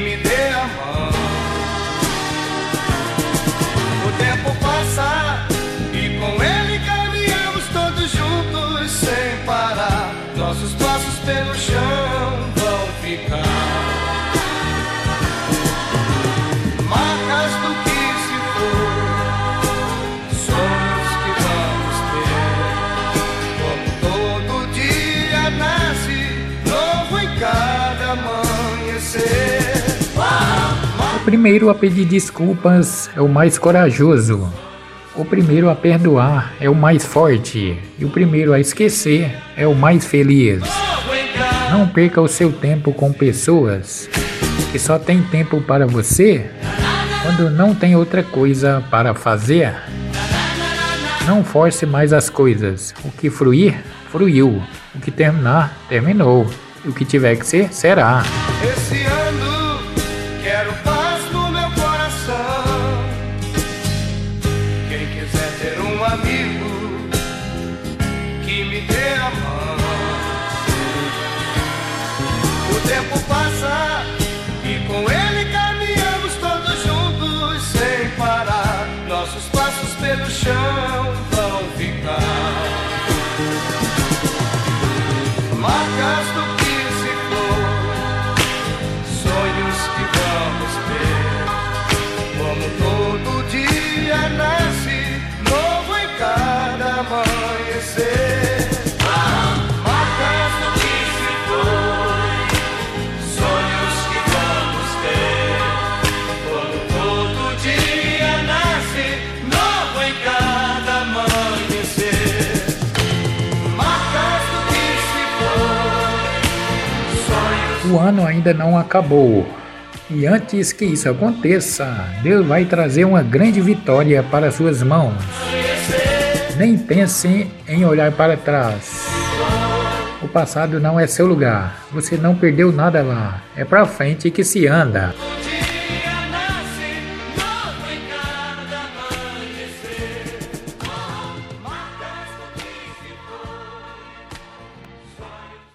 me dê a mão. O tempo passa e com ele caminhamos todos juntos sem parar. Nossos passos pelo chão vão ficar. Marcas do que se foi, sonhos que vamos ter. Como todo dia nasce novo em cada amanhecer. O primeiro a pedir desculpas é o mais corajoso. O primeiro a perdoar é o mais forte. E o primeiro a esquecer é o mais feliz. Não perca o seu tempo com pessoas que só tem tempo para você quando não tem outra coisa para fazer. Não force mais as coisas. O que fruir, fruiu. O que terminar, terminou. E o que tiver que ser, será. O ano ainda não acabou. E antes que isso aconteça, Deus vai trazer uma grande vitória para suas mãos. Nem pense em olhar para trás. O passado não é seu lugar. Você não perdeu nada lá. É para frente que se anda.